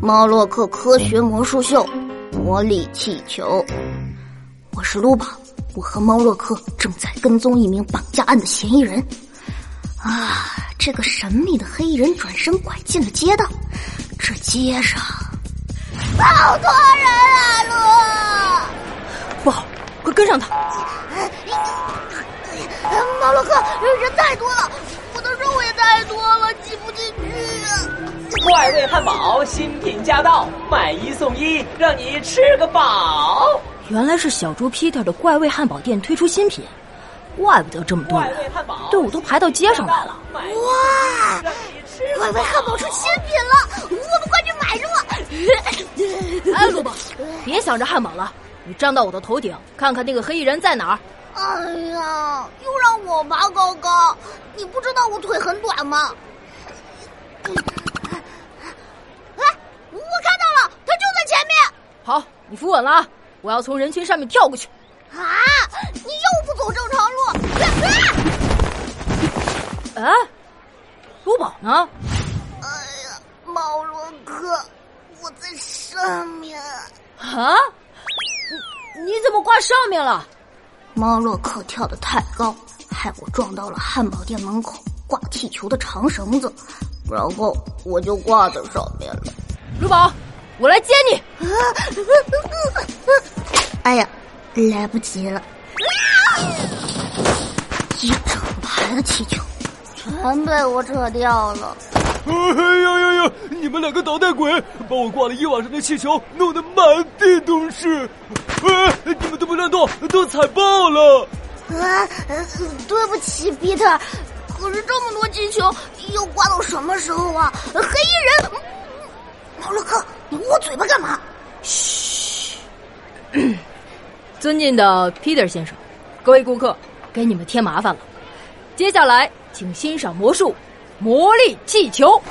猫洛克科学魔术秀，魔力气球。我是卢宝，我和猫洛克正在跟踪一名绑架案的嫌疑人。啊，这个神秘的黑衣人转身拐进了街道，这街上好多人啊！路，不好，快跟上他！猫洛克，人太多了，我的肉也太多了！怪味汉堡新品驾到，买一送一，让你吃个饱。原来是小猪 Peter 的怪味汉堡店推出新品，怪不得这么多人，队伍都排到街上来了。哇！怪味汉堡出新品了，我们快去买去！哎，萝卜，别想着汉堡了，你站到我的头顶，看看那个黑衣人在哪儿。哎呀，又让我爬高高，你不知道我腿很短吗？哎，我看到了，他就在前面。好，你扶稳了啊！我要从人群上面跳过去。啊！你又不走正常路。啊！卢宝呢？哎呀，猫洛克，我在上面。啊！你你怎么挂上面了？猫洛克跳得太高，害我撞到了汉堡店门口挂气球的长绳子，然后我就挂在上面了。卢宝，我来接你。哎呀，来不及了！一整排的气球全被我扯掉了。哎呀呀呀！你们两个捣蛋鬼，把我挂了一晚上的气球弄得满地都是！哎，你们都不乱动，都踩爆了！啊，对不起，皮特。可是这么多气球，要挂到什么时候啊？黑衣人，毛洛克，你捂嘴巴干嘛？嘘。尊敬的 Peter 先生，各位顾客，给你们添麻烦了。接下来，请欣赏魔术——魔力气球。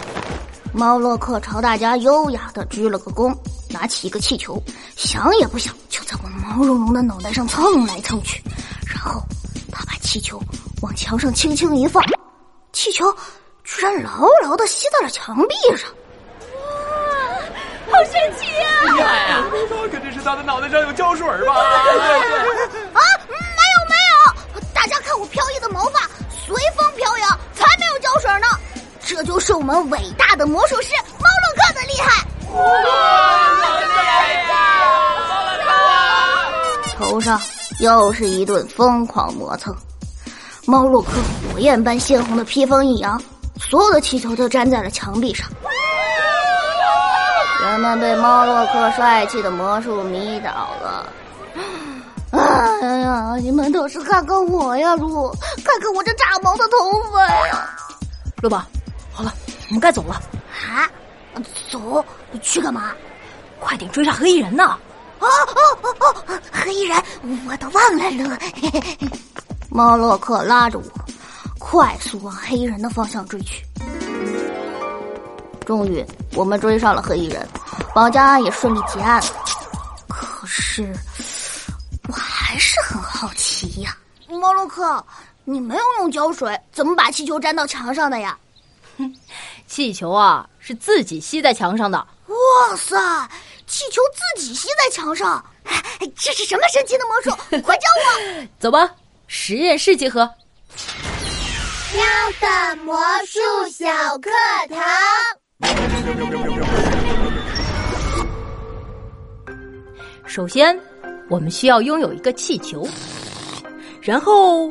猫洛克朝大家优雅的鞠了个躬，拿起一个气球，想也不想就在我毛茸茸的脑袋上蹭来蹭去，然后他把气球往墙上轻轻一放，气球居然牢牢的吸在了墙壁上。哇好神奇那肯定是他的脑袋上有胶水吧？啊，没有没有，大家看我飘逸的毛发随风飘扬，才没有胶水呢。这就是我们伟大的魔术师猫洛克的厉害。哇，厉害！头上又是一顿疯狂磨蹭，猫洛克火焰般鲜红的披风一扬，所有的气球都粘在了墙壁上。人们被猫洛克帅气的魔术迷倒了。哎呀，你们倒是看看我呀，鹿，看看我这炸毛的头发呀！鹿宝，好了，我们该走了。啊，走去干嘛？快点追上黑衣人呢！哦哦哦哦，黑衣人，我都忘了了。猫洛克拉着我，快速往黑衣人的方向追去。终于，我们追上了黑衣人，绑架案也顺利结案了。可是，我还是很好奇呀，猫洛克，你没有用胶水，怎么把气球粘到墙上的呀？哼，气球啊，是自己吸在墙上的。哇塞，气球自己吸在墙上，这是什么神奇的魔术？快教我！走吧，实验室集合。喵的魔术小课堂。首先，我们需要拥有一个气球，然后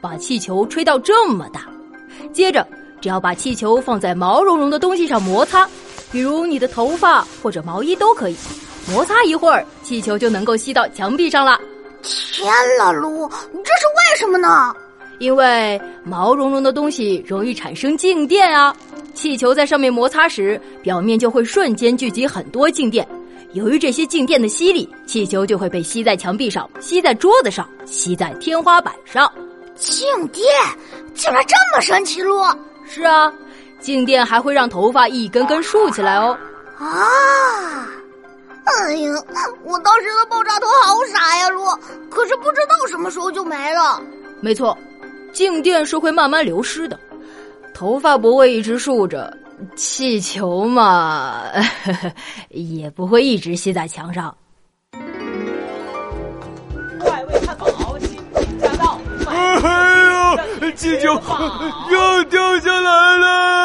把气球吹到这么大。接着，只要把气球放在毛茸茸的东西上摩擦，比如你的头发或者毛衣都可以。摩擦一会儿，气球就能够吸到墙壁上了。天啦，噜，这是为什么呢？因为毛茸茸的东西容易产生静电啊，气球在上面摩擦时，表面就会瞬间聚集很多静电。由于这些静电的吸力，气球就会被吸在墙壁上、吸在桌子上、吸在天花板上。静电竟然这么神奇路？是啊，静电还会让头发一根根竖起来哦。啊！哎呀，我当时的爆炸头好傻呀，路，可是不知道什么时候就没了。没错。静电是会慢慢流失的，头发不会一直竖着，气球嘛，也不会一直吸在墙上。快味汉堡新品驾到，哎呦，气球又掉下来了！